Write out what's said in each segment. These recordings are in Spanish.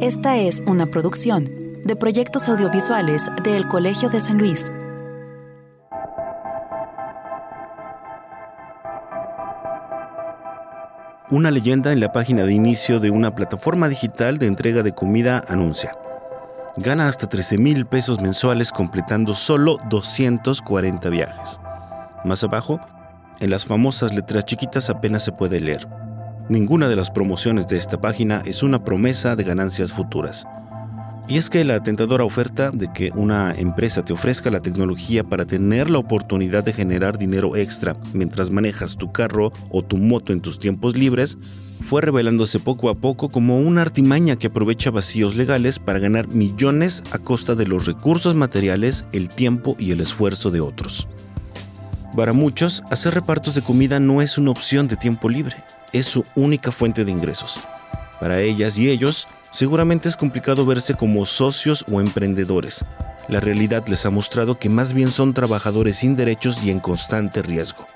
Esta es una producción de proyectos audiovisuales del Colegio de San Luis. Una leyenda en la página de inicio de una plataforma digital de entrega de comida anuncia. Gana hasta 13 mil pesos mensuales completando solo 240 viajes. Más abajo, en las famosas letras chiquitas apenas se puede leer. Ninguna de las promociones de esta página es una promesa de ganancias futuras. Y es que la tentadora oferta de que una empresa te ofrezca la tecnología para tener la oportunidad de generar dinero extra mientras manejas tu carro o tu moto en tus tiempos libres, fue revelándose poco a poco como una artimaña que aprovecha vacíos legales para ganar millones a costa de los recursos materiales, el tiempo y el esfuerzo de otros. Para muchos, hacer repartos de comida no es una opción de tiempo libre, es su única fuente de ingresos. Para ellas y ellos, seguramente es complicado verse como socios o emprendedores. La realidad les ha mostrado que más bien son trabajadores sin derechos y en constante riesgo.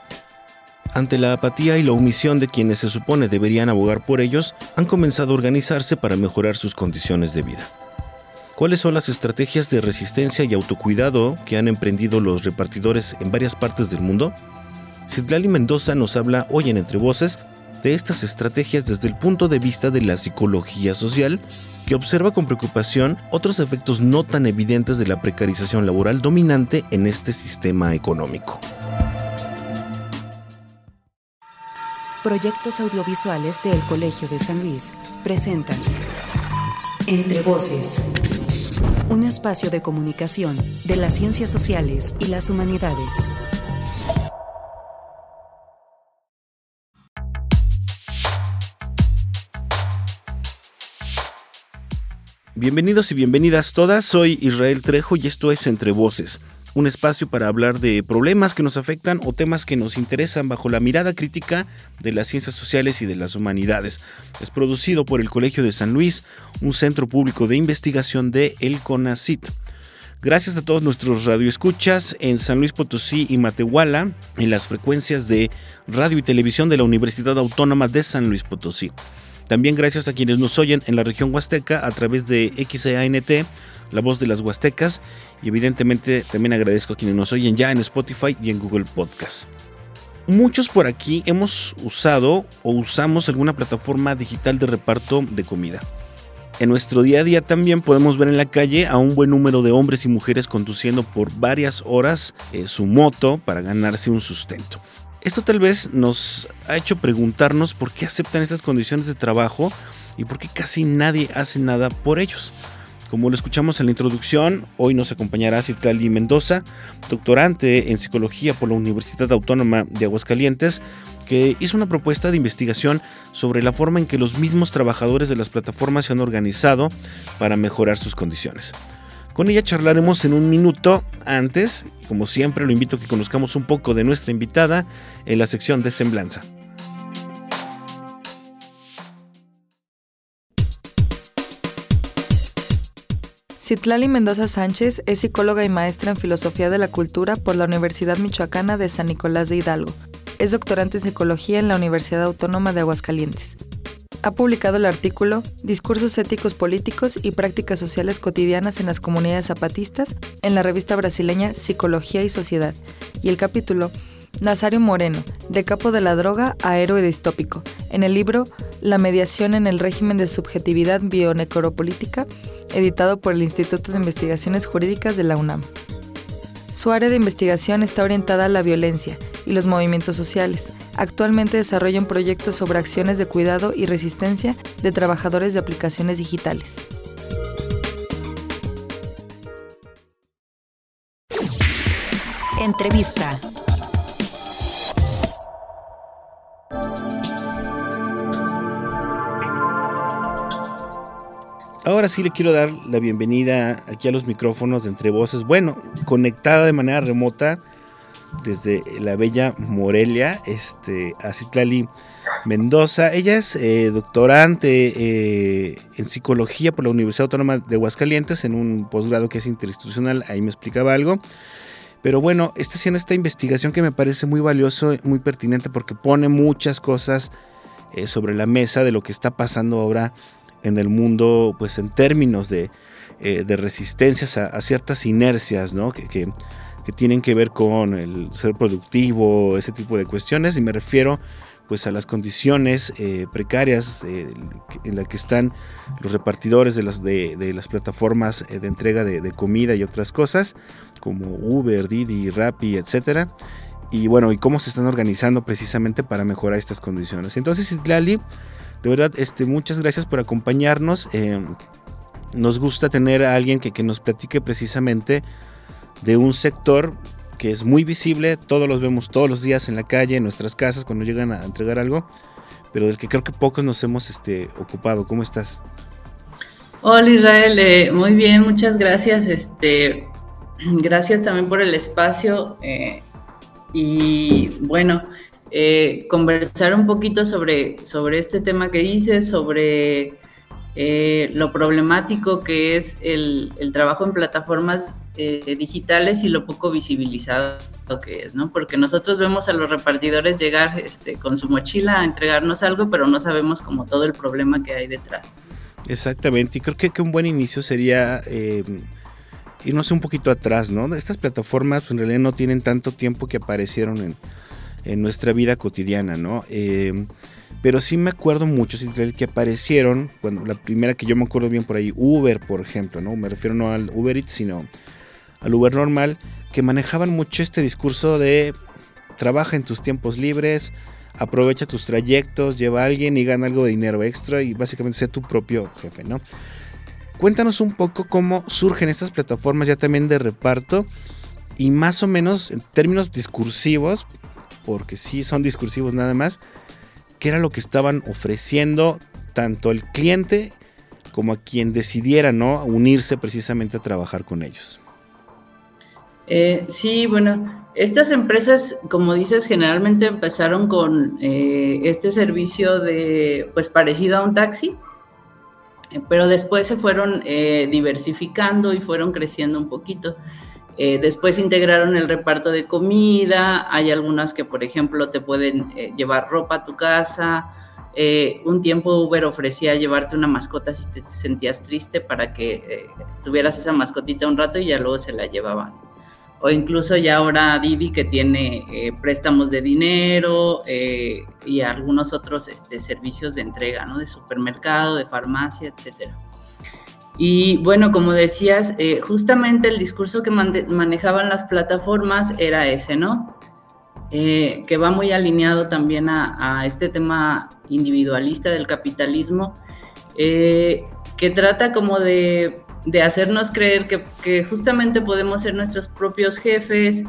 Ante la apatía y la omisión de quienes se supone deberían abogar por ellos, han comenzado a organizarse para mejorar sus condiciones de vida. ¿Cuáles son las estrategias de resistencia y autocuidado que han emprendido los repartidores en varias partes del mundo? Citlali Mendoza nos habla hoy en Entre Voces de estas estrategias desde el punto de vista de la psicología social, que observa con preocupación otros efectos no tan evidentes de la precarización laboral dominante en este sistema económico. Proyectos audiovisuales del Colegio de San Luis presentan Entre Voces, un espacio de comunicación de las ciencias sociales y las humanidades. Bienvenidos y bienvenidas todas, soy Israel Trejo y esto es Entre Voces, un espacio para hablar de problemas que nos afectan o temas que nos interesan bajo la mirada crítica de las ciencias sociales y de las humanidades. Es producido por el Colegio de San Luis, un centro público de investigación de El CONACIT. Gracias a todos nuestros radioescuchas en San Luis Potosí y Matehuala, en las frecuencias de radio y televisión de la Universidad Autónoma de San Luis Potosí. También gracias a quienes nos oyen en la región huasteca a través de XANT, la voz de las huastecas, y evidentemente también agradezco a quienes nos oyen ya en Spotify y en Google Podcast. Muchos por aquí hemos usado o usamos alguna plataforma digital de reparto de comida. En nuestro día a día también podemos ver en la calle a un buen número de hombres y mujeres conduciendo por varias horas eh, su moto para ganarse un sustento. Esto tal vez nos ha hecho preguntarnos por qué aceptan estas condiciones de trabajo y por qué casi nadie hace nada por ellos. Como lo escuchamos en la introducción, hoy nos acompañará Citlali Mendoza, doctorante en psicología por la Universidad Autónoma de Aguascalientes, que hizo una propuesta de investigación sobre la forma en que los mismos trabajadores de las plataformas se han organizado para mejorar sus condiciones. Con ella charlaremos en un minuto. Antes, como siempre, lo invito a que conozcamos un poco de nuestra invitada en la sección de Semblanza. Citlali Mendoza Sánchez es psicóloga y maestra en Filosofía de la Cultura por la Universidad Michoacana de San Nicolás de Hidalgo. Es doctorante en Psicología en la Universidad Autónoma de Aguascalientes. Ha publicado el artículo Discursos éticos políticos y prácticas sociales cotidianas en las comunidades zapatistas en la revista brasileña Psicología y Sociedad y el capítulo Nazario Moreno, de capo de la droga a héroe distópico, en el libro La mediación en el régimen de subjetividad bionecropolítica, editado por el Instituto de Investigaciones Jurídicas de la UNAM. Su área de investigación está orientada a la violencia y los movimientos sociales, Actualmente desarrolla un proyecto sobre acciones de cuidado y resistencia de trabajadores de aplicaciones digitales. Entrevista. Ahora sí le quiero dar la bienvenida aquí a los micrófonos de Entre Voces. Bueno, conectada de manera remota desde la bella Morelia, este, a Citlali Mendoza. Ella es eh, doctorante eh, en psicología por la Universidad Autónoma de Aguascalientes en un posgrado que es interinstitucional, ahí me explicaba algo. Pero bueno, está haciendo esta investigación que me parece muy valioso, muy pertinente porque pone muchas cosas eh, sobre la mesa de lo que está pasando ahora en el mundo, pues en términos de, eh, resistencias a, ciertas inercias, ¿no? Que, que, tienen que ver con el ser productivo, ese tipo de cuestiones, y me refiero pues a las condiciones eh, precarias en las que están los repartidores de las, de, las plataformas de entrega de, comida y otras cosas, como Uber, Didi, Rappi, etcétera y bueno, y cómo se están organizando precisamente para mejorar estas condiciones. Entonces, Itlali, de verdad, este, muchas gracias por acompañarnos. Eh, nos gusta tener a alguien que, que, nos platique precisamente de un sector que es muy visible, todos los vemos todos los días en la calle, en nuestras casas, cuando llegan a entregar algo, pero del que creo que pocos nos hemos este, ocupado. ¿Cómo estás? Hola Israel, eh, muy bien, muchas gracias. Este, gracias también por el espacio. Eh, y bueno, eh, conversar un poquito sobre, sobre este tema que dices, sobre eh, lo problemático que es el, trabajo en plataformas eh, digitales y lo poco visibilizado que es, ¿no? Porque nosotros vemos a los repartidores llegar este, con su mochila a entregarnos algo, pero no sabemos como todo el problema que hay detrás. Exactamente, y creo que, que un buen inicio sería irnos un poquito atrás, ¿no? Estas plataformas pues, en realidad no tienen tanto tiempo que aparecieron en, nuestra vida cotidiana, ¿no? Eh, pero sí me acuerdo mucho, que aparecieron, bueno, la primera que yo me acuerdo bien por ahí, Uber, por ejemplo, ¿no? Me refiero no al Uber Eats, sino al Uber normal, que manejaban mucho este discurso de trabaja en tus tiempos libres, aprovecha tus trayectos, lleva a alguien y gana algo de dinero extra y básicamente sea tu propio jefe, ¿no? Cuéntanos un poco cómo surgen estas plataformas ya también de reparto y más o menos en términos discursivos, porque sí son discursivos nada más, qué era lo que estaban ofreciendo tanto al cliente como a quien decidiera ¿no? unirse precisamente a trabajar con ellos. Eh, sí, bueno, estas empresas, como dices, generalmente empezaron con eh, este servicio de, pues parecido a un taxi, pero después se fueron eh, diversificando y fueron creciendo un poquito. Eh, después integraron el reparto de comida, hay algunas que, por ejemplo, te pueden eh, llevar ropa a tu casa. un tiempo Uber ofrecía llevarte una mascota si te sentías triste para que tuvieras esa mascotita un rato y ya luego se la llevaban o incluso ya ahora Didi que tiene eh, préstamos de dinero eh, y algunos otros este, servicios de entrega, ¿no? De supermercado, de farmacia, etcétera. Y bueno, como decías, eh, justamente el discurso que manejaban las plataformas era ese, ¿no? que va muy alineado también a, este tema individualista del capitalismo, que trata como de de hacernos creer que, justamente podemos ser nuestros propios jefes,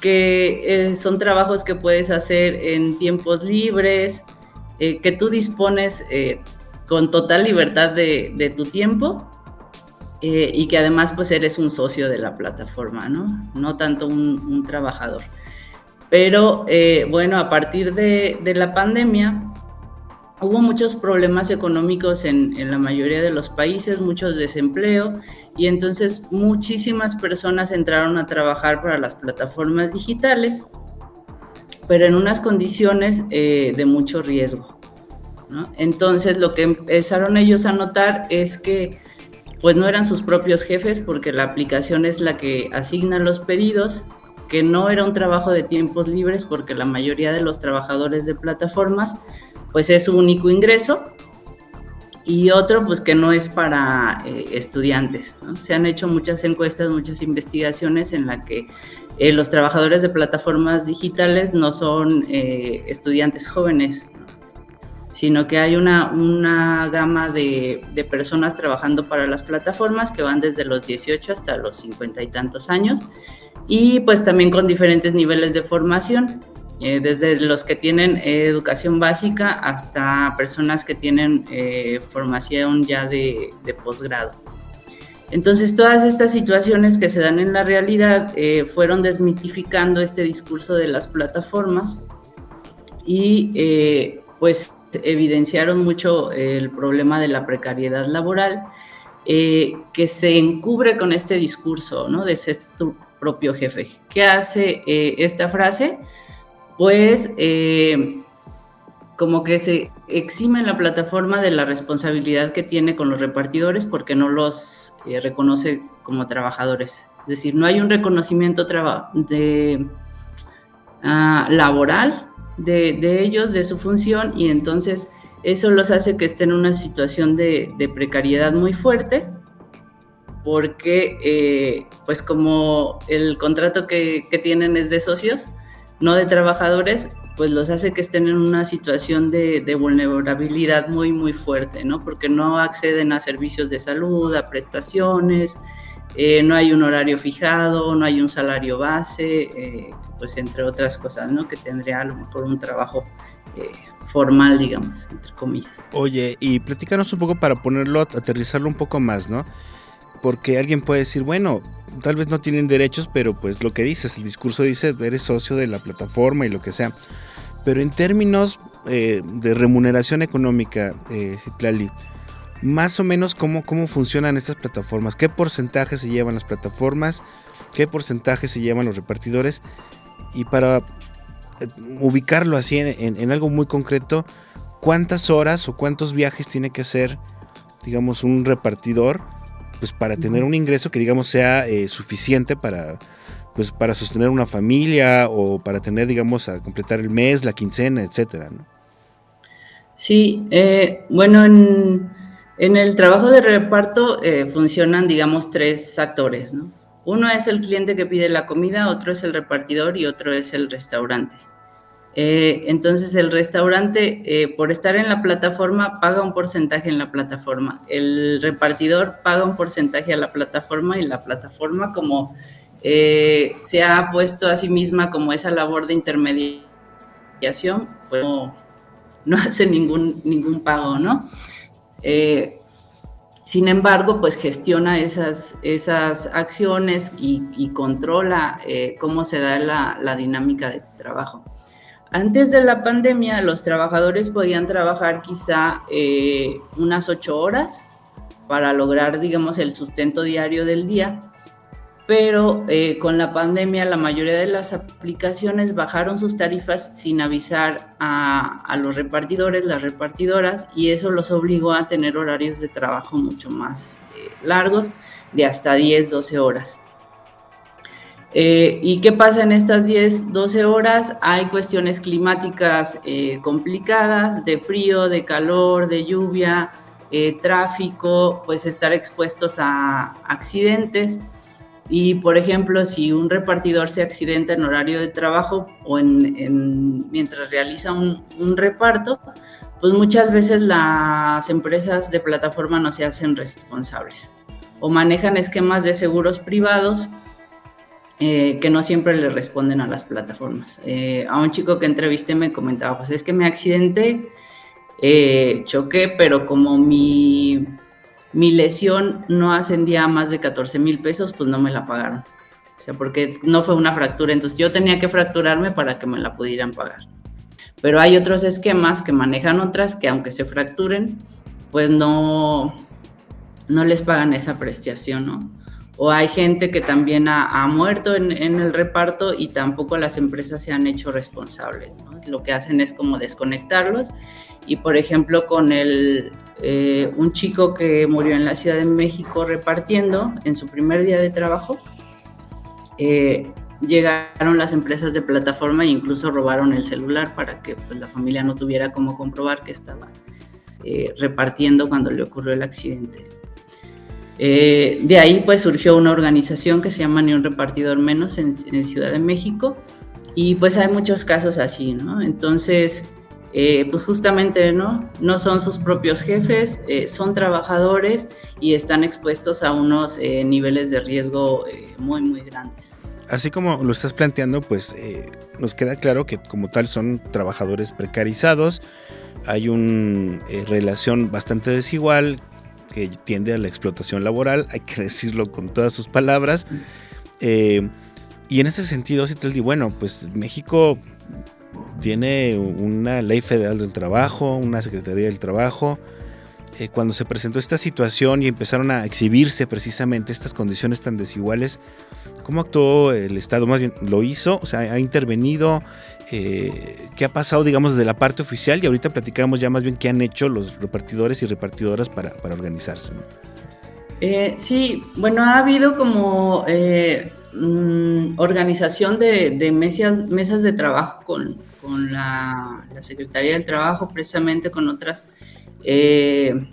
que eh, son trabajos que puedes hacer en tiempos libres, eh, que tú dispones eh, con total libertad de, tu tiempo y que además pues eres un socio de la plataforma, ¿no? No tanto un, trabajador. Pero bueno, a partir de, de la pandemia, Hubo muchos problemas económicos en, la mayoría de los países, muchos desempleo y entonces muchísimas personas entraron a trabajar para las plataformas digitales, pero en unas condiciones eh, de mucho riesgo. Entonces lo que empezaron ellos a notar es que pues no eran sus propios jefes porque la aplicación es la que asigna los pedidos, que no era un trabajo de tiempos libres porque la mayoría de los trabajadores de plataformas pues es su único ingreso y otro pues que no es para eh, estudiantes. Se han hecho muchas encuestas, muchas investigaciones en la que eh, los trabajadores de plataformas digitales no son eh, estudiantes jóvenes, sino que hay una, una gama de, de, personas trabajando para las plataformas que van desde los 18 hasta los 50 y tantos años y pues también con diferentes niveles de formación. Eh, desde los que tienen eh, educación básica hasta personas que tienen eh, formación ya de, posgrado. Entonces, todas estas situaciones que se dan en la realidad fueron desmitificando este discurso de las plataformas y pues evidenciaron mucho el problema de la precariedad laboral que se encubre con este discurso ¿no? de ser tu propio jefe. ¿Qué hace esta frase? pues como que se exime la plataforma de la responsabilidad que tiene con los repartidores porque no los eh, reconoce como trabajadores. Es decir, no hay un reconocimiento ah, laboral de, ellos, de su función, y entonces eso los hace que estén en una situación de, precariedad muy fuerte porque eh, pues como el contrato que, tienen es de socios, no de trabajadores, pues los hace que estén en una situación de, vulnerabilidad muy, muy fuerte, ¿no? Porque no acceden a servicios de salud, a prestaciones, eh, no hay un horario fijado, no hay un salario base, eh, pues entre otras cosas, ¿no? Que tendría a lo mejor un trabajo eh, formal, digamos, entre comillas. Oye, y platícanos un poco para ponerlo, aterrizarlo un poco más, ¿no? Porque alguien puede decir, bueno, tal vez no tienen derechos, pero pues lo que dices, el discurso dice, eres socio de la plataforma y lo que sea. Pero en términos eh, de remuneración económica, eh, Citlali, más o menos cómo, cómo funcionan estas plataformas, qué porcentaje se llevan las plataformas, qué porcentaje se llevan los repartidores y para eh, ubicarlo así en, algo muy concreto, cuántas horas o cuántos viajes tiene que hacer, digamos, un repartidor, pues para tener un ingreso que digamos sea eh, suficiente para pues para sostener una familia o para tener, digamos, a completar el mes, la quincena, etcétera, ¿no? Sí, eh, bueno, en, el trabajo de reparto eh, funcionan, digamos, tres actores, ¿no? Uno es el cliente que pide la comida, otro es el repartidor y otro es el restaurante. Eh, entonces el restaurante, por estar en la plataforma, paga un porcentaje en la plataforma. El repartidor paga un porcentaje a la plataforma y la plataforma como eh, se ha puesto a sí misma como esa labor de intermediación, pues no, hace ningún, ningún pago, ¿no? Eh, sin embargo, pues gestiona esas, esas acciones y, controla eh, cómo se da la, la, dinámica de trabajo. Antes de la pandemia, los trabajadores podían trabajar quizá unas ocho horas para lograr, digamos, el sustento diario del día pero eh, con la pandemia la mayoría de las aplicaciones bajaron sus tarifas sin avisar a, los repartidores, las repartidoras, y eso los obligó a tener horarios de trabajo mucho más eh, largos, de hasta 10, 12 horas. Eh, ¿Y qué pasa en estas 10, 12 horas? Hay cuestiones climáticas complicadas, de frío, de calor, de lluvia, tráfico, pues estar expuestos a accidentes. Y, por ejemplo, si un repartidor se accidenta en horario de trabajo o en, mientras realiza un, reparto, pues muchas veces las empresas de plataforma no se hacen responsables o manejan esquemas de seguros privados eh, que no siempre le responden a las plataformas. Eh, a un chico que entrevisté me comentaba, pues es que me accidenté, eh, choqué, pero como mi mi lesión no ascendía a más de 14 mil pesos, pues no me la pagaron. O sea, porque no fue una fractura, entonces yo tenía que fracturarme para que me la pudieran pagar. Pero hay otros esquemas que manejan otras que aunque se fracturen, pues no, no les pagan esa prestación, ¿no? O hay gente que también ha, muerto en, el reparto y tampoco las empresas se han hecho responsables. Lo que hacen es como desconectarlos y por ejemplo con el, eh, un chico que murió en la Ciudad de México repartiendo en su primer día de trabajo, eh, llegaron las empresas de plataforma e incluso robaron el celular para que pues, la familia no tuviera cómo comprobar que estaba eh, repartiendo cuando le ocurrió el accidente. de ahí pues surgió una organización que se llama Ni un repartidor menos en, en Ciudad de México y pues hay muchos casos así, ¿no? Entonces, eh, pues justamente no, no son sus propios jefes, eh, son trabajadores y están expuestos a unos eh, niveles de riesgo muy, muy grandes. Así como lo estás planteando, pues nos queda claro que como tal son trabajadores precarizados, hay una relación bastante desigual que tiende a la explotación laboral, hay que decirlo con todas sus palabras. y en ese sentido, si te digo, bueno, pues México tiene una ley federal del trabajo, una secretaría del trabajo, eh, cuando se presentó esta situación y empezaron a exhibirse precisamente estas condiciones tan desiguales, ¿cómo actuó el Estado? Más bien, ¿lo hizo? O sea, ¿ha intervenido? Eh, ¿Qué ha pasado, digamos, desde la parte oficial? Y ahorita platicamos ya más bien qué han hecho los repartidores y repartidoras para, organizarse. Eh, sí, bueno, ha habido como mm, organización de, mesas, mesas de trabajo con, la, la Secretaría del Trabajo, precisamente con otras eh,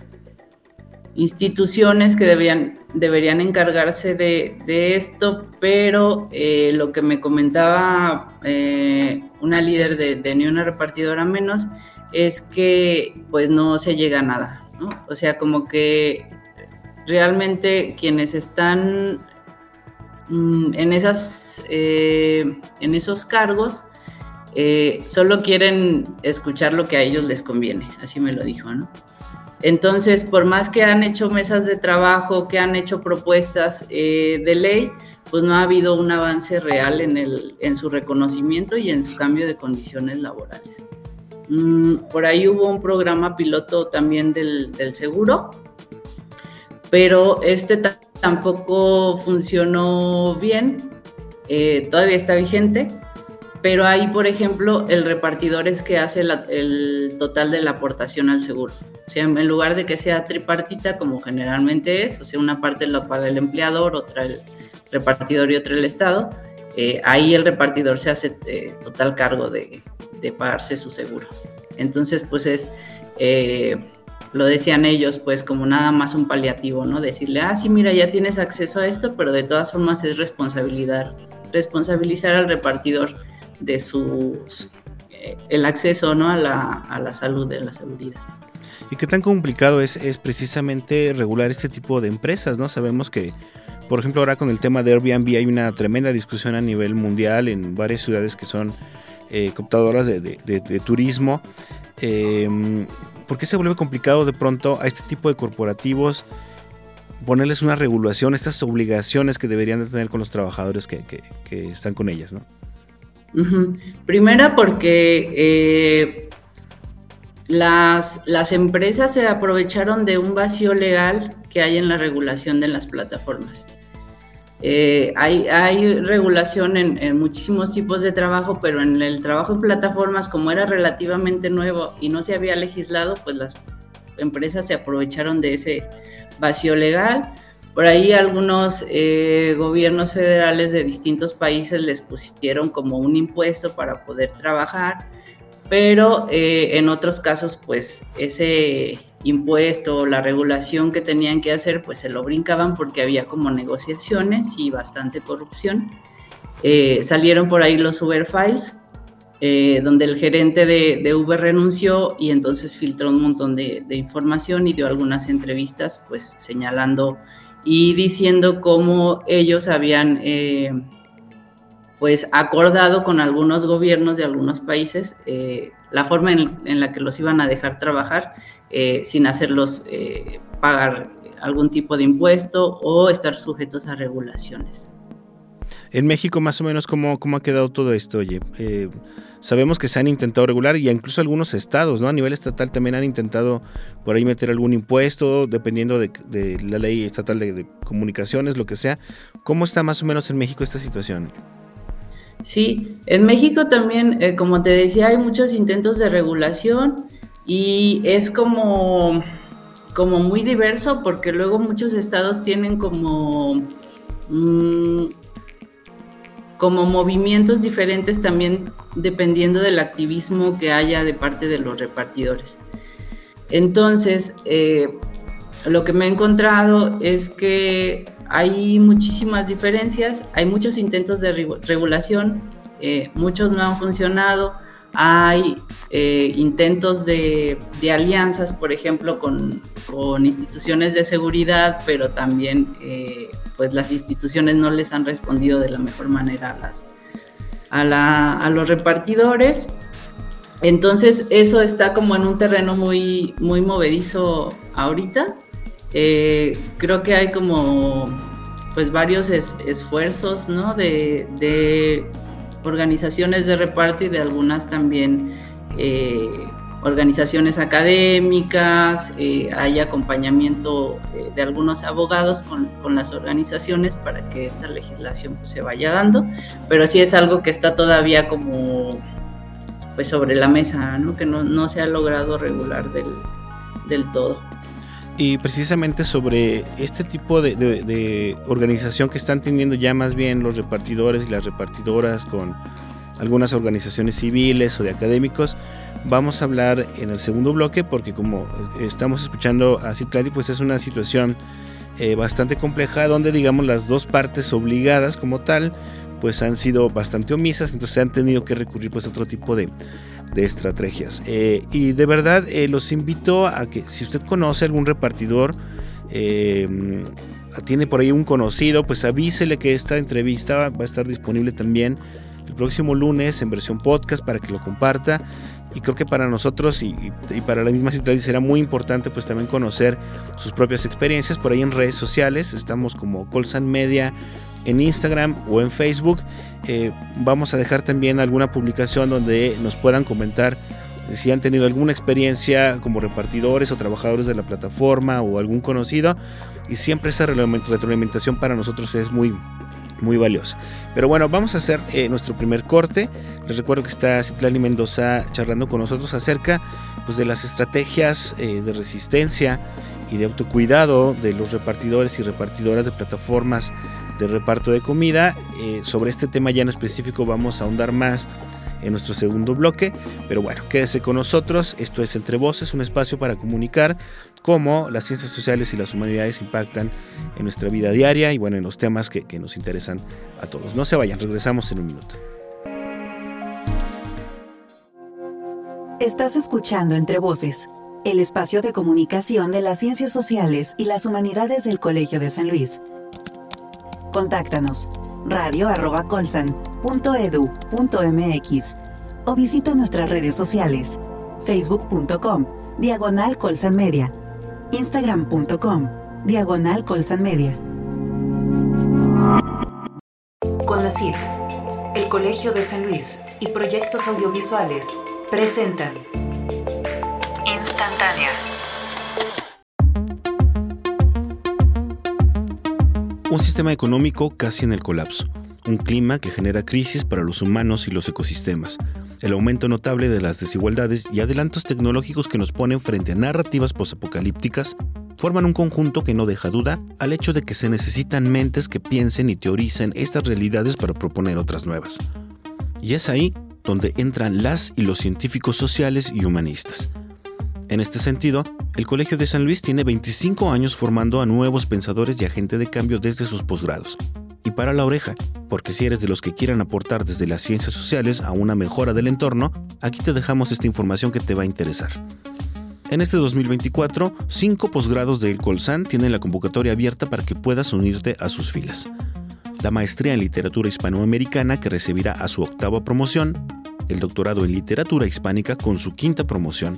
instituciones que deberían, deberían encargarse de, esto, pero eh, lo que me comentaba eh, una líder de, Ni una repartidora menos es que pues no se llega a nada, O sea, como que realmente quienes están en, esas, en esos cargos eh, solo quieren escuchar lo que a ellos les conviene, así me lo dijo, ¿no? Entonces, por más que han hecho mesas de trabajo, que han hecho propuestas eh, de ley, pues no ha habido un avance real en, el, en su reconocimiento y en su cambio de condiciones laborales. Mm, por ahí hubo un programa piloto también del, seguro, pero este tampoco funcionó bien, eh, todavía está vigente pero ahí, por ejemplo, el repartidor es que hace el total de la aportación al seguro. O sea, en lugar de que sea tripartita, como generalmente es, o sea, una parte lo paga el empleador, otra el repartidor y otra el Estado, eh, ahí el repartidor se hace eh, total cargo de, pagarse su seguro. Entonces, pues es, lo decían ellos, pues como nada más un paliativo, ¿no? Decirle, ah, sí, mira, ya tienes acceso a esto, pero de todas formas es responsabilidad, responsabilizar al repartidor de sus eh, el acceso ¿no? a, la, a la salud, de la seguridad. ¿Y qué tan complicado es, es precisamente regular este tipo de empresas? ¿no? Sabemos que, por ejemplo, ahora con el tema de Airbnb hay una tremenda discusión a nivel mundial en varias ciudades que son eh, cooptadoras de, de, turismo. Eh, ¿Por qué se vuelve complicado de pronto a este tipo de corporativos ponerles una regulación, estas obligaciones que deberían de tener con los trabajadores que, están con ellas? ¿no? Primera porque eh, las, las, empresas se aprovecharon de un vacío legal que hay en la regulación de las plataformas. Eh, hay, regulación en, en, muchísimos tipos de trabajo, pero en el trabajo en plataformas, como era relativamente nuevo y no se había legislado, pues las empresas se aprovecharon de ese vacío legal. Por ahí algunos eh, gobiernos federales de distintos países les pusieron como un impuesto para poder trabajar, pero eh, en otros casos pues ese impuesto o la regulación que tenían que hacer pues se lo brincaban porque había como negociaciones y bastante corrupción. Eh, salieron por ahí los Uber Files, donde el gerente de, Uber renunció y entonces filtró un montón de, de, información y dio algunas entrevistas pues señalando y diciendo cómo ellos habían eh, pues acordado con algunos gobiernos de algunos países eh, la forma en, la que los iban a dejar trabajar eh, sin hacerlos pagar algún tipo de impuesto o estar sujetos a regulaciones. En México, más o menos, ¿cómo, cómo ha quedado todo esto? Oye, eh, sabemos que se han intentado regular y incluso algunos estados, ¿no? A nivel estatal también han intentado por ahí meter algún impuesto, dependiendo de, la ley estatal de, comunicaciones, lo que sea. ¿Cómo está más o menos en México esta situación? Sí, en México también, eh, como te decía, hay muchos intentos de regulación y es como, como muy diverso porque luego muchos estados tienen como... Mm, como movimientos diferentes también dependiendo del activismo que haya de parte de los repartidores. Entonces, eh, lo que me he encontrado es que hay muchísimas diferencias, hay muchos intentos de regulación, eh, muchos no han funcionado, hay eh, intentos de, alianzas, por ejemplo, con, instituciones de seguridad, pero también pues las instituciones no les han respondido de la mejor manera a, las, a, los repartidores. Entonces eso está como en un terreno muy, muy movedizo ahorita. Eh, creo que hay como pues varios esfuerzos ¿no? de, organizaciones de reparto y de algunas también eh, organizaciones académicas, eh, hay acompañamiento eh, de algunos abogados con, las organizaciones para que esta legislación pues, se vaya dando, pero sí es algo que está todavía como pues sobre la mesa, ¿no? que no, se ha logrado regular del, del todo. Y precisamente sobre este tipo de, organización que están teniendo ya más bien los repartidores y las repartidoras con algunas organizaciones civiles o de académicos, vamos a hablar en el segundo bloque porque como estamos escuchando a Citlali, pues es una situación eh, bastante compleja donde digamos las dos partes obligadas como tal pues han sido bastante omisas, entonces han tenido que recurrir pues a otro tipo de, de estrategias. Eh, y de verdad eh, los invito a que si usted conoce algún repartidor, eh, tiene por ahí un conocido, pues avísele que esta entrevista va a estar disponible también el próximo lunes en versión podcast para que lo comparta. Y creo que para nosotros y, para la misma situación será muy importante pues también conocer sus propias experiencias por ahí en redes sociales. Estamos como Colsan Media en Instagram o en Facebook. Eh, vamos a dejar también alguna publicación donde nos puedan comentar si han tenido alguna experiencia como repartidores o trabajadores de la plataforma o algún conocido. Y siempre esa retroalimentación para nosotros es muy, muy valiosa. Pero bueno, vamos a hacer eh, nuestro primer corte. Les recuerdo que está Citlali Mendoza charlando con nosotros acerca pues, de las estrategias eh, de resistencia y de autocuidado de los repartidores y repartidoras de plataformas de reparto de comida. Eh, sobre este tema ya en específico vamos a ahondar más en nuestro segundo bloque. Pero bueno, quédese con nosotros. Esto es Entre Voces, un espacio para comunicar cómo las ciencias sociales y las humanidades impactan en nuestra vida diaria y bueno, en los temas que, que nos interesan a todos. No se vayan, regresamos en un minuto. Estás escuchando Entre Voces, el espacio de comunicación de las ciencias sociales y las humanidades del Colegio de San Luis. Contáctanos radio.colsan.edu.mx o visita nuestras redes sociales facebook.com diagonal colsan media instagram.com diagonal colsan media el Colegio de San Luis y proyectos audiovisuales presentan Instantánea Un sistema económico casi en el colapso, un clima que genera crisis para los humanos y los ecosistemas, el aumento notable de las desigualdades y adelantos tecnológicos que nos ponen frente a narrativas posapocalípticas forman un conjunto que no deja duda al hecho de que se necesitan mentes que piensen y teoricen estas realidades para proponer otras nuevas. Y es ahí donde entran las y los científicos sociales y humanistas. En este sentido, el Colegio de San Luis tiene 25 años formando a nuevos pensadores y agentes de cambio desde sus posgrados. Y para la oreja, porque si eres de los que quieran aportar desde las ciencias sociales a una mejora del entorno, aquí te dejamos esta información que te va a interesar. En este 2024, cinco posgrados de El Colsan tienen la convocatoria abierta para que puedas unirte a sus filas. La maestría en literatura hispanoamericana que recibirá a su octava promoción, el doctorado en literatura hispánica con su quinta promoción,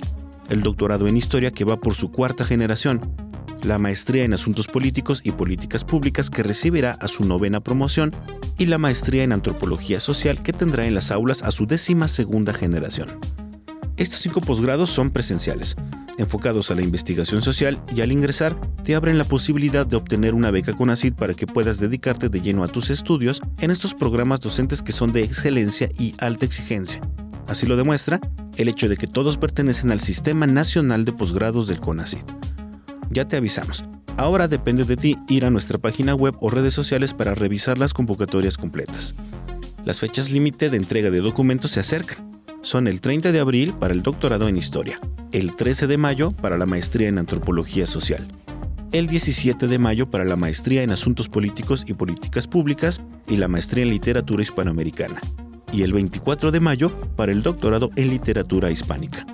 el doctorado en Historia que va por su cuarta generación, la maestría en Asuntos Políticos y Políticas Públicas que recibirá a su novena promoción y la maestría en Antropología Social que tendrá en las aulas a su décima segunda generación. Estos cinco posgrados son presenciales, enfocados a la investigación social y al ingresar te abren la posibilidad de obtener una beca con ACID para que puedas dedicarte de lleno a tus estudios en estos programas docentes que son de excelencia y alta exigencia. Así lo demuestra el hecho de que todos pertenecen al Sistema Nacional de Posgrados del CONACYT. Ya te avisamos. Ahora depende de ti ir a nuestra página web o redes sociales para revisar las convocatorias completas. Las fechas límite de entrega de documentos se acercan. Son el 30 de abril para el doctorado en Historia, el 13 de mayo para la maestría en Antropología Social, el 17 de mayo para la maestría en Asuntos Políticos y Políticas Públicas y la maestría en Literatura Hispanoamericana, y el 24 de mayo para el doctorado en literatura hispánica.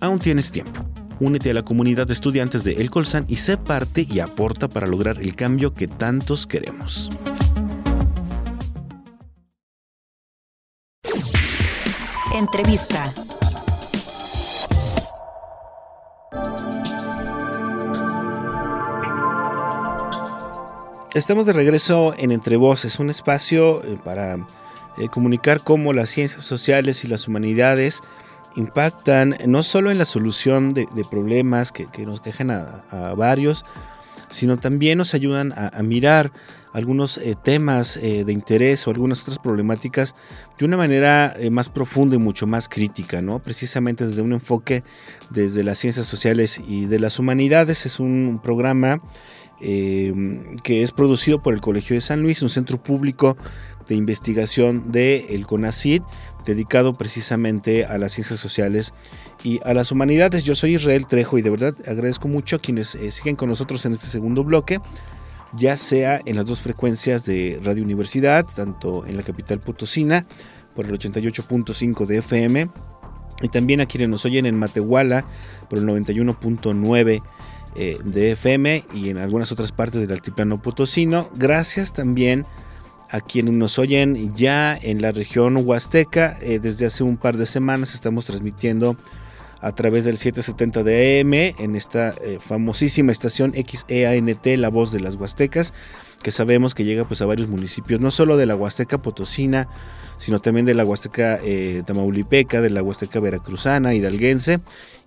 Aún tienes tiempo. Únete a la comunidad de estudiantes de El Colsan y sé parte y aporta para lograr el cambio que tantos queremos. Entrevista. Estamos de regreso en Entre Voces, un espacio eh, para eh, comunicar cómo las ciencias sociales y las humanidades impactan no solo en la solución de, problemas que, nos quejan a, varios, sino también nos ayudan a, mirar algunos eh, temas eh, de interés o algunas otras problemáticas de una manera más profunda y mucho más crítica, ¿no? Precisamente desde un enfoque desde las ciencias sociales y de las humanidades. Es un programa que es producido por el Colegio de San Luis, un centro público de investigación del el CONACID dedicado precisamente a las ciencias sociales y a las humanidades. Yo soy Israel Trejo y de verdad agradezco mucho a quienes eh, siguen con nosotros en este segundo bloque, ya sea en las dos frecuencias de Radio Universidad, tanto en la capital potosina por el 88.5 de FM y también a quienes nos oyen en Matehuala por el 91.9 eh, de FM y en algunas otras partes del altiplano potosino. Gracias también a quienes nos oyen ya en la región huasteca. Eh, desde hace un par de semanas estamos transmitiendo a través del 770 de AM en esta eh, famosísima estación XEANT, La Voz de las Huastecas, que sabemos que llega pues a varios municipios, no solo de la Huasteca Potosina, sino también de la Huasteca eh, Tamaulipeca, de la Huasteca Veracruzana, hidalguense.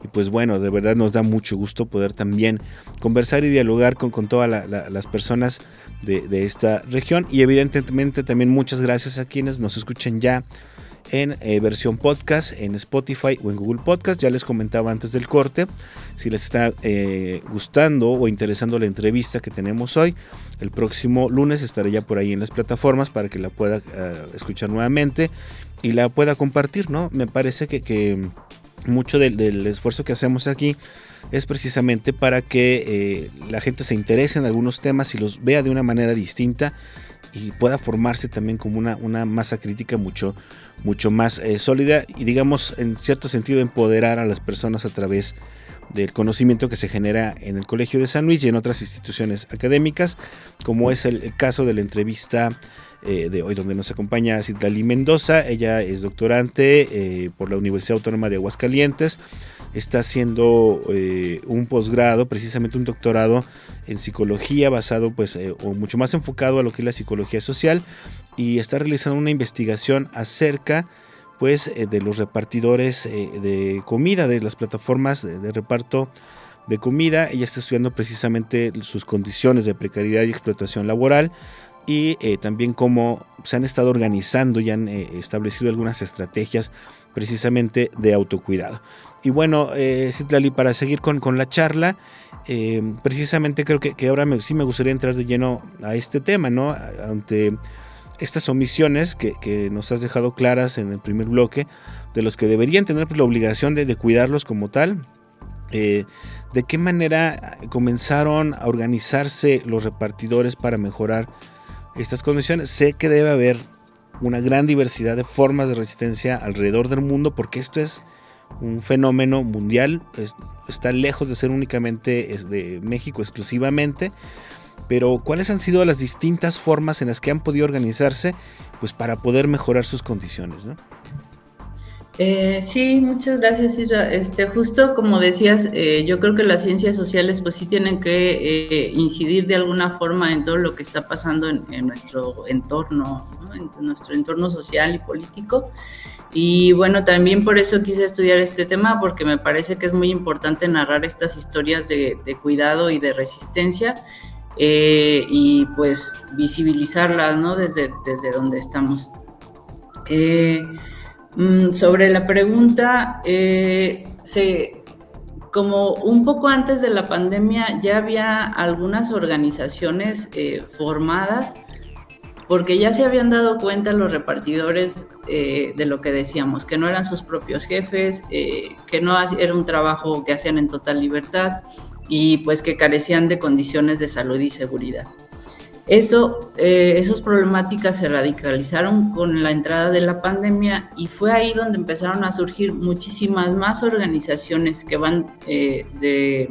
Y pues bueno, de verdad nos da mucho gusto poder también conversar y dialogar con, con todas las personas de, esta región. Y evidentemente también muchas gracias a quienes nos escuchan ya en eh, versión podcast en Spotify o en Google Podcast. Ya les comentaba antes del corte, si les está eh, gustando o interesando la entrevista que tenemos hoy, el próximo lunes estaré ya por ahí en las plataformas para que la pueda eh, escuchar nuevamente y la pueda compartir, ¿no? Me parece que, mucho del, esfuerzo que hacemos aquí es precisamente para que la gente se interese en algunos temas y los vea de una manera distinta y pueda formarse también como una, una masa crítica mucho, mucho más eh, sólida y digamos en cierto sentido empoderar a las personas a través del conocimiento que se genera en el Colegio de San Luis y en otras instituciones académicas, como es el, caso de la entrevista eh, de hoy donde nos acompaña Citlali Mendoza. Ella es doctorante eh, por la Universidad Autónoma de Aguascalientes está haciendo eh, un posgrado, precisamente un doctorado en psicología basado pues o mucho más enfocado a lo que es la psicología social y está realizando una investigación acerca pues eh, de los repartidores de comida, de las plataformas de, reparto de comida. Ella está estudiando precisamente sus condiciones de precariedad y explotación laboral y también cómo se han estado organizando y han establecido algunas estrategias precisamente de autocuidado. Y bueno, eh, Citlali, para seguir con, con la charla, eh, precisamente creo que, ahora sí me gustaría entrar de lleno a este tema, ¿no? Ante estas omisiones que, nos has dejado claras en el primer bloque, de los que deberían tener pues, la obligación de, cuidarlos como tal. Eh, ¿De qué manera comenzaron a organizarse los repartidores para mejorar estas condiciones? Sé que debe haber una gran diversidad de formas de resistencia alrededor del mundo porque esto es un fenómeno mundial, está lejos de ser únicamente de México exclusivamente, pero ¿cuáles han sido las distintas formas en las que han podido organizarse pues para poder mejorar sus condiciones? Eh, sí, muchas gracias, Este, justo como decías, eh, yo creo que las ciencias sociales pues sí tienen que eh, incidir de alguna forma en todo lo que está pasando en, nuestro entorno, en nuestro entorno social y político. Y bueno, también por eso quise estudiar este tema, porque me parece que es muy importante narrar estas historias de, cuidado y de resistencia eh, y pues visibilizarlas, ¿no? Desde, desde donde estamos. Eh, mm, sobre la pregunta, eh, se, como un poco antes de la pandemia ya había algunas organizaciones formadas porque ya se habían dado cuenta los repartidores de lo que decíamos, que no eran sus propios jefes, que no era un trabajo que hacían en total libertad y pues que carecían de condiciones de salud y seguridad. Eso, eh, esas problemáticas se radicalizaron con la entrada de la pandemia y fue ahí donde empezaron a surgir muchísimas más organizaciones que van de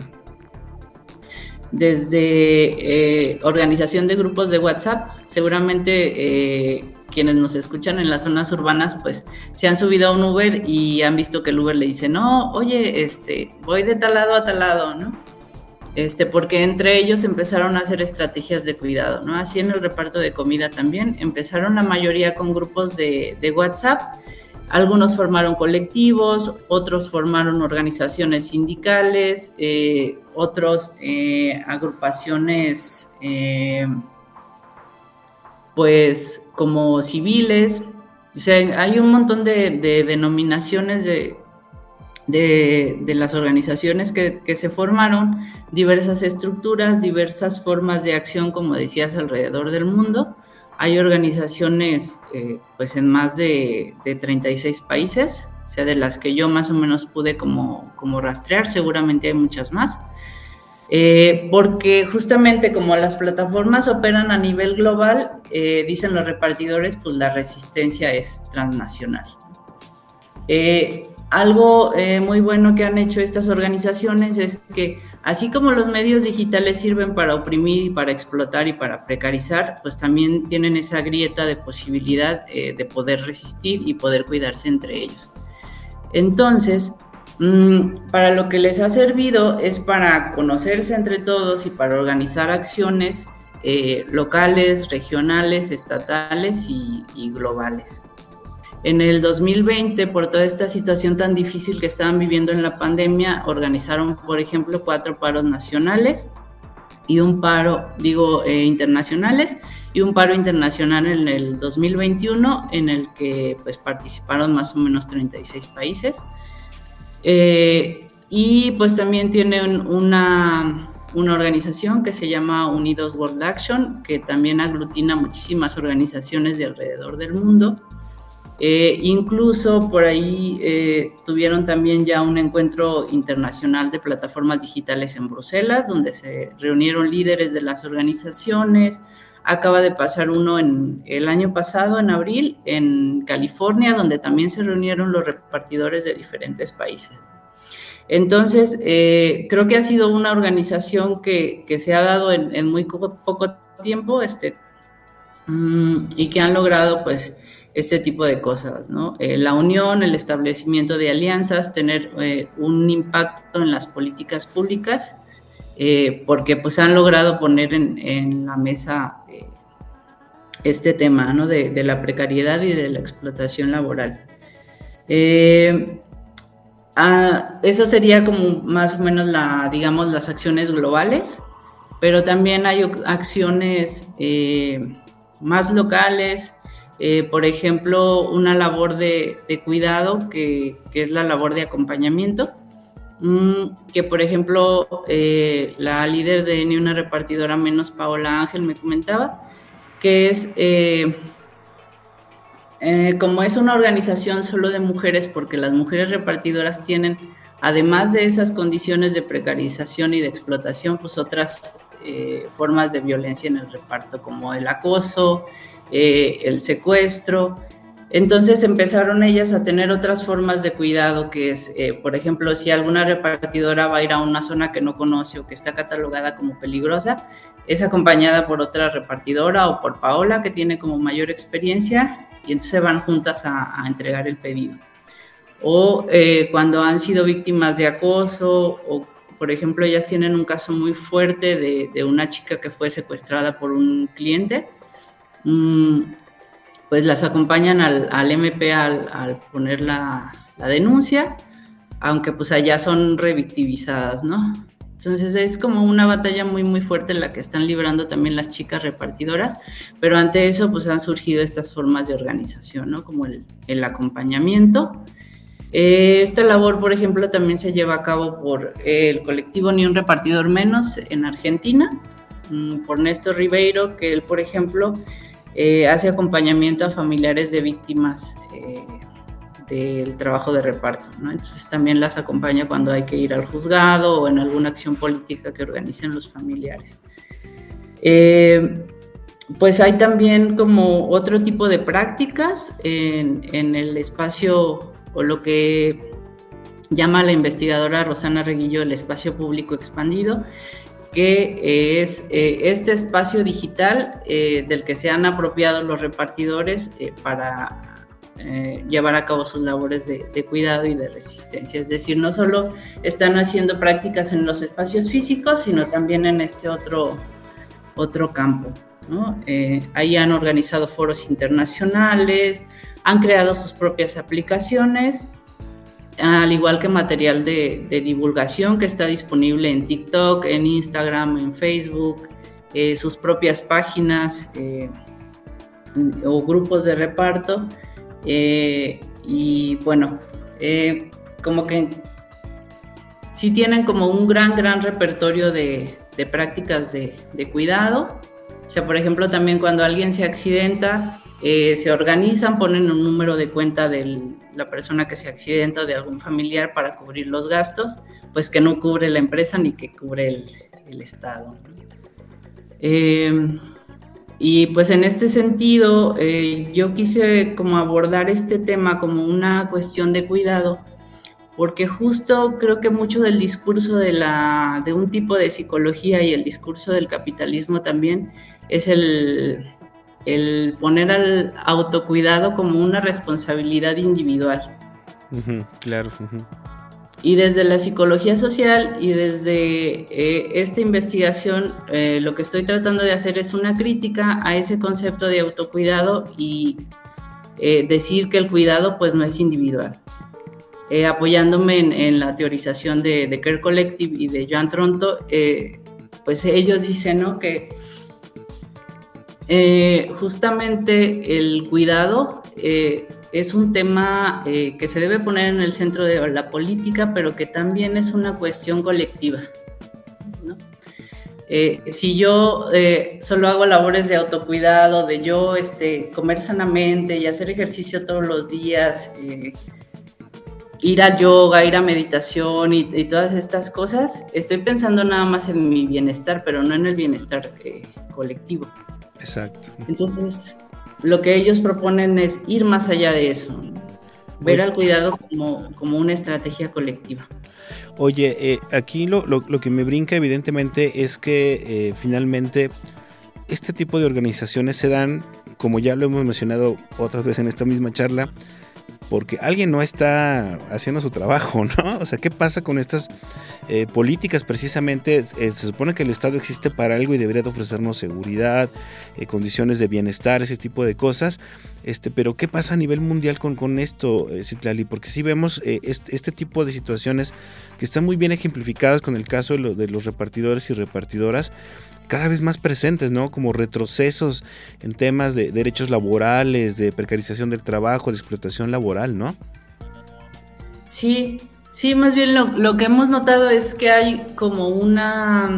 desde eh, organización de grupos de WhatsApp. Seguramente eh, quienes nos escuchan en las zonas urbanas, pues se han subido a un Uber y han visto que el Uber le dice, no, oye, este, voy de tal lado a tal lado, ¿no? Este, porque entre ellos empezaron a hacer estrategias de cuidado, ¿no? Así en el reparto de comida también, empezaron la mayoría con grupos de, de WhatsApp algunos formaron colectivos, otros formaron organizaciones sindicales, eh, otros eh, agrupaciones pues como civiles. O sea, hay un montón de, denominaciones de, de, las organizaciones que, que, se formaron, diversas estructuras, diversas formas de acción, como decías, alrededor del mundo. Hay organizaciones eh, pues en más de, de, 36 países, o sea, de las que yo más o menos pude como, como rastrear, seguramente hay muchas más. Eh, porque justamente como las plataformas operan a nivel global, eh, dicen los repartidores, pues la resistencia es transnacional. Algo muy bueno que han hecho estas organizaciones es que Así como los medios digitales sirven para oprimir y para explotar y para precarizar, pues también tienen esa grieta de posibilidad eh, de poder resistir y poder cuidarse entre ellos. Entonces, mm, para lo que les ha servido es para conocerse entre todos y para organizar acciones eh, locales, regionales, estatales y globales. En el 2020, por toda esta situación tan difícil que estaban viviendo en la pandemia, organizaron, por ejemplo, cuatro paros nacionales y un paro, digo, eh, internacionales y un paro internacional en el 2021 en el que pues participaron más o menos 36 países. Eh, y pues también tienen una, una organización que se llama Unidos World Action, que también aglutina muchísimas organizaciones de alrededor del mundo. Eh, incluso por ahí eh, tuvieron también ya un encuentro internacional de plataformas digitales en Bruselas, donde se reunieron líderes de las organizaciones. Acaba de pasar uno en, el año pasado, en abril, en California, donde también se reunieron los repartidores de diferentes países. Entonces, eh, creo que ha sido una organización que, se ha dado en, en muy poco, poco tiempo este, mm, y que han logrado, pues, este tipo de cosas, ¿no? Eh, la unión, el establecimiento de alianzas, tener eh, un impacto en las políticas públicas, eh, porque pues han logrado poner en, la mesa este tema, ¿no? De, la precariedad y de la explotación laboral. Ah, eso sería como más o menos la, digamos, las acciones globales, pero también hay acciones más locales, eh, por ejemplo, una labor de, cuidado que, es la labor de acompañamiento, mm, que por ejemplo eh, la líder de Ni una repartidora menos, Paola Ángel, me comentaba, que es, eh, como es una organización solo de mujeres, porque las mujeres repartidoras tienen, además de esas condiciones de precarización y de explotación, pues otras formas de violencia en el reparto, como el acoso, eh, el secuestro. Entonces empezaron ellas a tener otras formas de cuidado, que es, eh, por ejemplo, si alguna repartidora va a ir a una zona que no conoce o que está catalogada como peligrosa, es acompañada por otra repartidora o por Paola, que tiene como mayor experiencia, y entonces van juntas a, entregar el pedido. O eh, cuando han sido víctimas de acoso, o por ejemplo, ellas tienen un caso muy fuerte de, una chica que fue secuestrada por un cliente pues las acompañan al, MP al, poner la, denuncia, aunque pues allá son revictimizadas, ¿no? Entonces es como una batalla muy muy fuerte la que están librando también las chicas repartidoras, pero ante eso pues han surgido estas formas de organización, ¿no? Como el, acompañamiento. Eh, esta labor, por ejemplo, también se lleva a cabo por el colectivo Ni un repartidor menos en Argentina, mm, por Néstor Ribeiro, que él, por ejemplo, eh, hace acompañamiento a familiares de víctimas eh, del trabajo de reparto. Entonces también las acompaña cuando hay que ir al juzgado o en alguna acción política que organicen los familiares. Eh, pues hay también como otro tipo de prácticas en, en, el espacio o lo que llama la investigadora Rosana Reguillo el espacio público expandido, que es eh, este espacio digital eh, del que se han apropiado los repartidores eh, para llevar a cabo sus labores de, cuidado y de resistencia. Es decir, no solo están haciendo prácticas en los espacios físicos, sino también en este otro, otro campo. ahí han organizado foros internacionales, han creado sus propias aplicaciones al igual que material de, divulgación que está disponible en TikTok, en Instagram, en Facebook, eh, sus propias páginas eh, o grupos de reparto. Eh, y bueno, como que sí tienen como un gran, gran repertorio de, prácticas de, de, cuidado. O sea, por ejemplo, también cuando alguien se accidenta, se organizan, ponen un número de cuenta del, la persona que se accidenta de algún familiar para cubrir los gastos, pues que no cubre la empresa ni que cubre el, Estado. Eh, y pues en este sentido, eh, yo quise como abordar este tema como una cuestión de cuidado, porque justo creo que mucho del discurso de, la, de un tipo de psicología y el discurso del capitalismo también es el, el poner al autocuidado como una responsabilidad individual. claro. Y desde la psicología social y desde eh, esta investigación, eh, lo que estoy tratando de hacer es una crítica a ese concepto de autocuidado y eh, decir que el cuidado pues no es individual. apoyándome en, la teorización de, de Care Collective y de Joan Tronto, pues ellos dicen ¿no? que eh, justamente el cuidado eh, es un tema eh, que se debe poner en el centro de la política, pero que también es una cuestión colectiva. si yo solo hago labores de autocuidado, de yo este, comer sanamente y hacer ejercicio todos los días, ir a yoga, ir a meditación y, y, todas estas cosas, estoy pensando nada más en mi bienestar, pero no en el bienestar colectivo. Exacto. Entonces, lo que ellos proponen es ir más allá de eso, ver al cuidado como, una estrategia colectiva. Oye, eh, aquí lo, que me brinca evidentemente es que eh, finalmente este tipo de organizaciones se dan, como ya lo hemos mencionado otras veces en esta misma charla, porque alguien no está haciendo su trabajo, ¿no? O sea, ¿qué pasa con estas eh, políticas precisamente? Eh, se supone que el Estado existe para algo y debería de ofrecernos seguridad, eh, condiciones de bienestar, ese tipo de cosas. Este, pero ¿qué pasa a nivel mundial con, con esto, Citlali? Porque sí vemos este, este, tipo de situaciones que están muy bien ejemplificadas con el caso de los repartidores y repartidoras cada vez más presentes, ¿no? Como retrocesos en temas de derechos laborales, de precarización del trabajo, de explotación laboral, ¿no? Sí, sí, más bien lo, que hemos notado es que hay como una...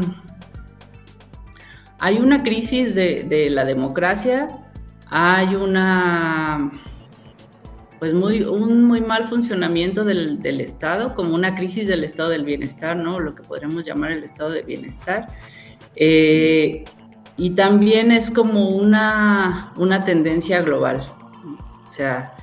Hay una crisis de, la democracia, hay una pues muy, un muy mal funcionamiento del, del, Estado, como una crisis del estado del bienestar, ¿no? Lo que podríamos llamar el estado de bienestar. Eh, y también es como una, una tendencia global. O sea,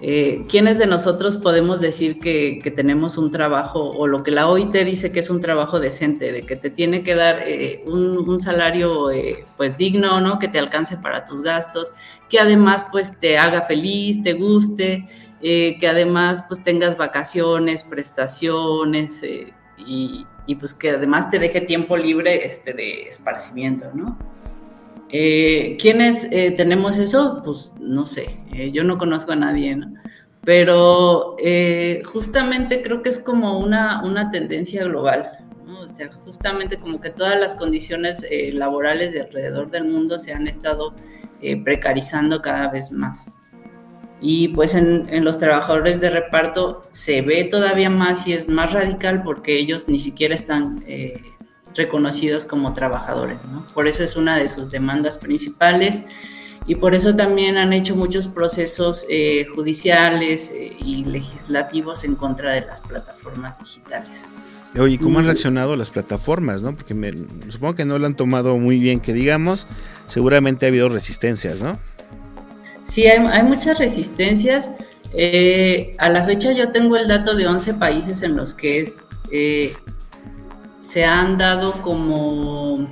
eh, ¿quiénes de nosotros podemos decir que, tenemos un trabajo o lo que la OIT dice que es un trabajo decente, de que te tiene que dar eh, un, salario pues digno, ¿no? Que te alcance para tus gastos, que además pues te haga feliz, te guste, que además pues tengas vacaciones, prestaciones y, y pues que además te deje tiempo libre este, de esparcimiento, ¿no? Eh, ¿Quiénes eh, tenemos eso? Pues no sé, eh, yo no conozco a nadie, ¿no? Pero justamente creo que es como una, una tendencia global, ¿no? O sea, justamente como que todas las condiciones laborales de alrededor del mundo se han estado precarizando cada vez más. Y pues en, los trabajadores de reparto se ve todavía más y es más radical porque ellos ni siquiera están eh, reconocidos como trabajadores. ¿no? Por eso es una de sus demandas principales y por eso también han hecho muchos procesos eh, judiciales eh, y legislativos en contra de las plataformas digitales. Oye, ¿cómo han reaccionado las plataformas? ¿no? Porque me, supongo que no lo han tomado muy bien, que digamos, seguramente ha habido resistencias, ¿no? Sí, hay, muchas resistencias. Eh, a la fecha yo tengo el dato de 11 países en los que es, eh, se han dado como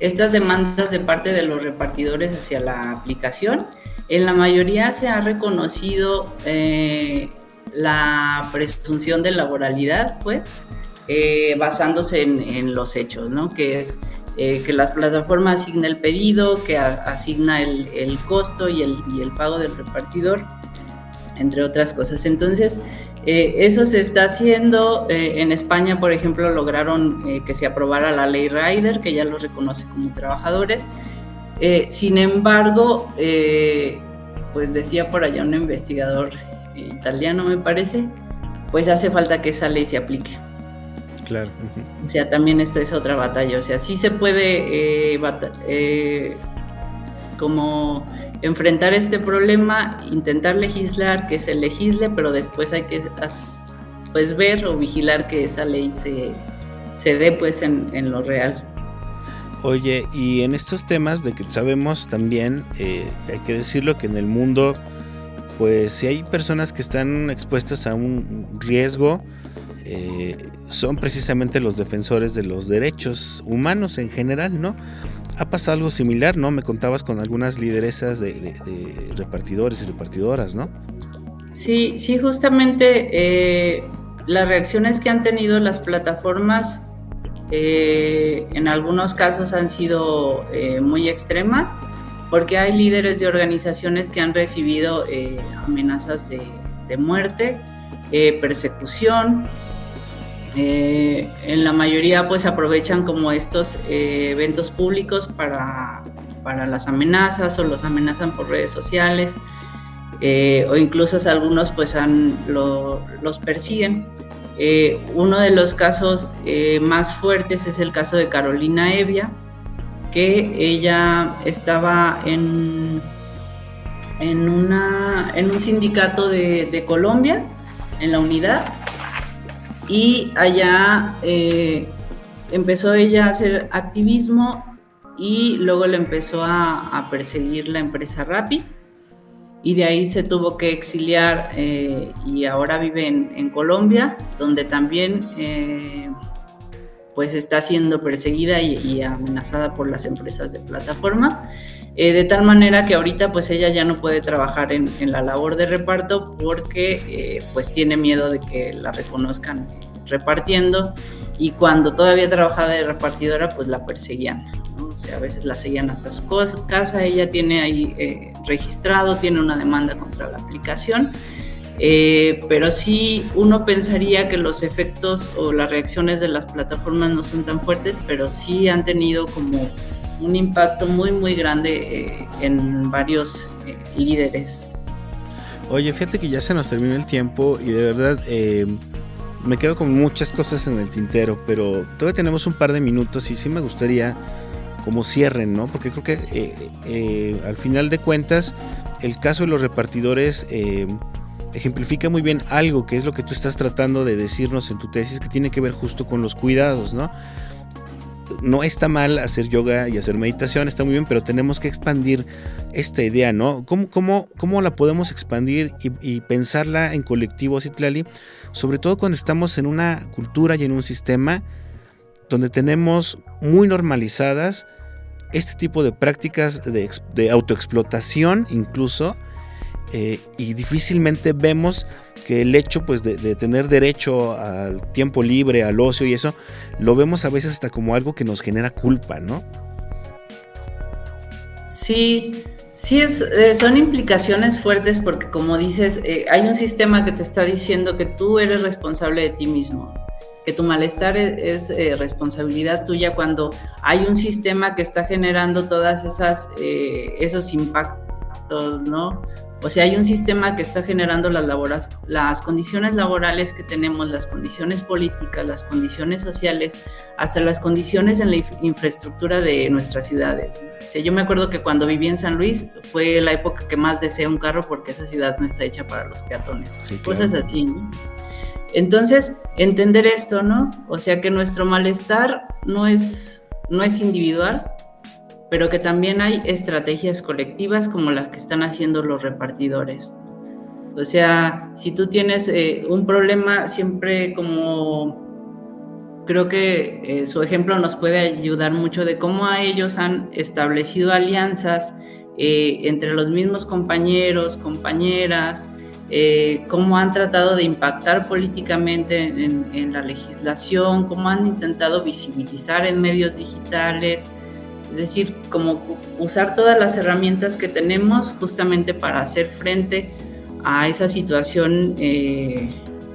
estas demandas de parte de los repartidores hacia la aplicación. En la mayoría se ha reconocido eh, la presunción de laboralidad, pues, basándose en, los hechos, ¿no? Que es eh, que la plataforma asigna el pedido, que asigna el, costo y el, pago del repartidor, entre otras cosas. Entonces, eh, eso se está haciendo. Eh, en España, por ejemplo, lograron que se aprobara la ley Rider, que ya los reconoce como trabajadores. sin embargo, pues decía por allá un investigador italiano, me parece, pues hace falta que esa ley se aplique. Claro. O sea, también esta es otra batalla. O sea, sí se puede eh, eh, como enfrentar este problema, intentar legislar, que se legisle, pero después hay que pues ver o vigilar que esa ley se, se dé pues en, lo real. Oye, y en estos temas de que sabemos también, eh, hay que decirlo que en el mundo pues si hay personas que están expuestas a un riesgo, eh, son precisamente los defensores de los derechos humanos en general, ¿no? Ha pasado algo similar, ¿no? Me contabas con algunas lideresas de, repartidores y repartidoras, ¿no? Sí, sí, justamente eh, las reacciones que han tenido las plataformas eh, en algunos casos han sido muy extremas porque hay líderes de organizaciones que han recibido eh, amenazas de, muerte, eh, persecución. Eh, en la mayoría pues aprovechan como estos eventos públicos para, para, las amenazas o los amenazan por redes sociales o incluso algunos pues los persiguen. uno de los casos más fuertes es el caso de Carolina Evia, que ella estaba en, en un sindicato de, Colombia, en la unidad, y allá eh, empezó ella a hacer activismo y luego le empezó a, perseguir la empresa Rappi. Y de ahí se tuvo que exiliar eh, y ahora vive en, Colombia, donde también eh, pues está siendo perseguida y, amenazada por las empresas de plataforma, eh, de tal manera que ahorita pues ella ya no puede trabajar en, la labor de reparto porque eh, pues tiene miedo de que la reconozcan repartiendo y cuando todavía trabajaba de repartidora pues la perseguían, o sea, a veces la seguían hasta su casa, ella tiene ahí eh, registrado, tiene una demanda contra la aplicación eh, pero sí uno pensaría que los efectos o las reacciones de las plataformas no son tan fuertes, pero sí han tenido como un impacto muy muy grande eh, en varios eh, líderes. Oye, fíjate que ya se nos terminó el tiempo y de verdad me quedo con muchas cosas en el tintero, pero todavía tenemos un par de minutos y sí me gustaría como cierren, ¿no? Porque creo que al final de cuentas el caso de los repartidores ejemplifica muy bien algo que es lo que tú estás tratando de decirnos en tu tesis que tiene que ver justo con los cuidados, ¿no? No está mal hacer yoga y hacer meditación, está muy bien, pero tenemos que expandir esta idea, ¿no? ¿Cómo, cómo, cómo la podemos expandir y, pensarla en colectivo, Citlali? Sobre todo cuando estamos en una cultura y en un sistema donde tenemos muy normalizadas este tipo de prácticas de, de autoexplotación incluso, eh, y difícilmente vemos que el hecho pues de, tener derecho al tiempo libre, al ocio y eso, lo vemos a veces hasta como algo que nos genera culpa, ¿no? Sí, sí es, eh, son implicaciones fuertes porque como dices, eh, hay un sistema que te está diciendo que tú eres responsable de ti mismo, que tu malestar e, es, responsabilidad tuya cuando hay un sistema que está generando todas esas esos impactos, ¿no? O sea, hay un sistema que está generando las, laboras, las condiciones laborales que tenemos, las condiciones políticas, las condiciones sociales, hasta las condiciones en la infraestructura de nuestras ciudades. O sea, yo me acuerdo que cuando viví en San Luis fue la época que más deseé un carro porque esa ciudad no está hecha para los peatones. Cosas así, ¿no? Entonces, entender esto, ¿no? O sea, que nuestro malestar no es, no es individual, pero que también hay estrategias colectivas como las que están haciendo los repartidores. O sea, si tú tienes eh, un problema, siempre como creo que eh, su ejemplo nos puede ayudar mucho de cómo a ellos han establecido alianzas eh, entre los mismos compañeros, compañeras, cómo han tratado de impactar políticamente en, la legislación, cómo han intentado visibilizar en medios digitales, es decir, cómo usar todas las herramientas que tenemos justamente para hacer frente a esa situación eh,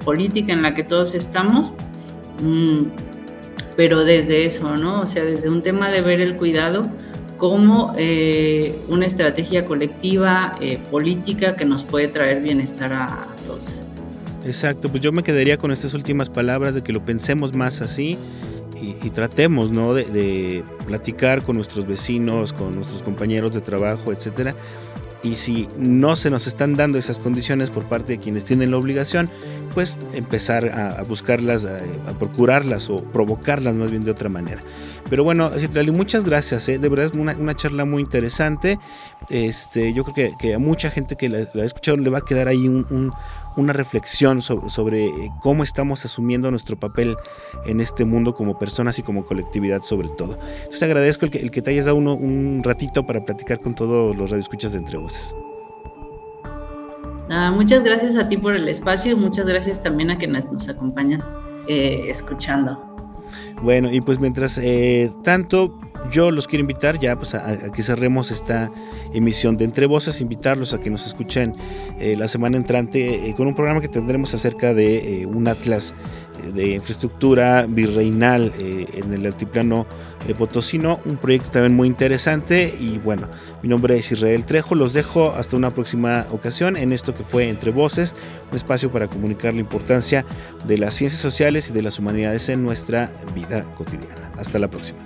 política en la que todos estamos, mm, pero desde eso, ¿no? O sea, desde un tema de ver el cuidado como eh, una estrategia colectiva, eh, política, que nos puede traer bienestar a, todos. Exacto, pues yo me quedaría con estas últimas palabras de que lo pensemos más así y, tratemos ¿no? de, platicar con nuestros vecinos, con nuestros compañeros de trabajo, etcétera, y si no se nos están dando esas condiciones por parte de quienes tienen la obligación, pues empezar a, buscarlas, a, procurarlas o provocarlas más bien de otra manera. Pero bueno, Citlali, muchas gracias, ¿eh? de verdad es una, charla muy interesante. Este, yo creo que, a mucha gente que la, ha escuchado le va a quedar ahí un una reflexión sobre, eh, cómo estamos asumiendo nuestro papel en este mundo como personas y como colectividad sobre todo. Entonces agradezco el que, el que te hayas dado un ratito para platicar con todos los radioescuchas de Entre Voces. muchas gracias a ti por el espacio y muchas gracias también a quienes nos acompañan eh, escuchando. Bueno, y pues mientras eh, tanto, yo los quiero invitar ya pues, a, que cerremos esta emisión de Entre Voces, invitarlos a que nos escuchen eh, la semana entrante eh, con un programa que tendremos acerca de eh, un atlas de infraestructura virreinal en el altiplano potosino, un proyecto también muy interesante y bueno, mi nombre es Israel Trejo, los dejo hasta una próxima ocasión en esto que fue Entre Voces, un espacio para comunicar la importancia de las ciencias sociales y de las humanidades en nuestra vida cotidiana. Hasta la próxima.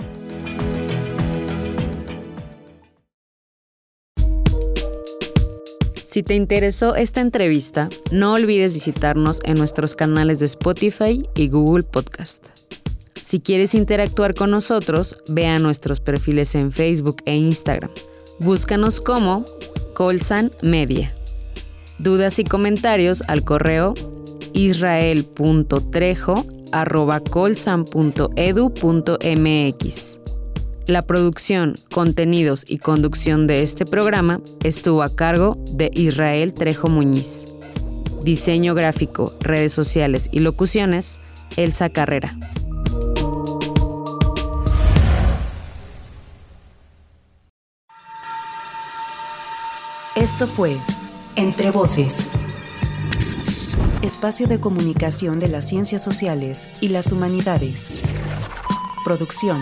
Si te interesó esta entrevista, no olvides visitarnos en nuestros canales de Spotify y Google Podcast. Si quieres interactuar con nosotros, ve a nuestros perfiles en Facebook e Instagram. Búscanos como Colsan Media. Dudas y comentarios al correo israel.trejo.colsan.edu.mx. La producción, contenidos y conducción de este programa estuvo a cargo de Israel Trejo Muñiz. Diseño gráfico, redes sociales y locuciones, Elsa Carrera. Esto fue Entre Voces, espacio de comunicación de las ciencias sociales y las humanidades. Producción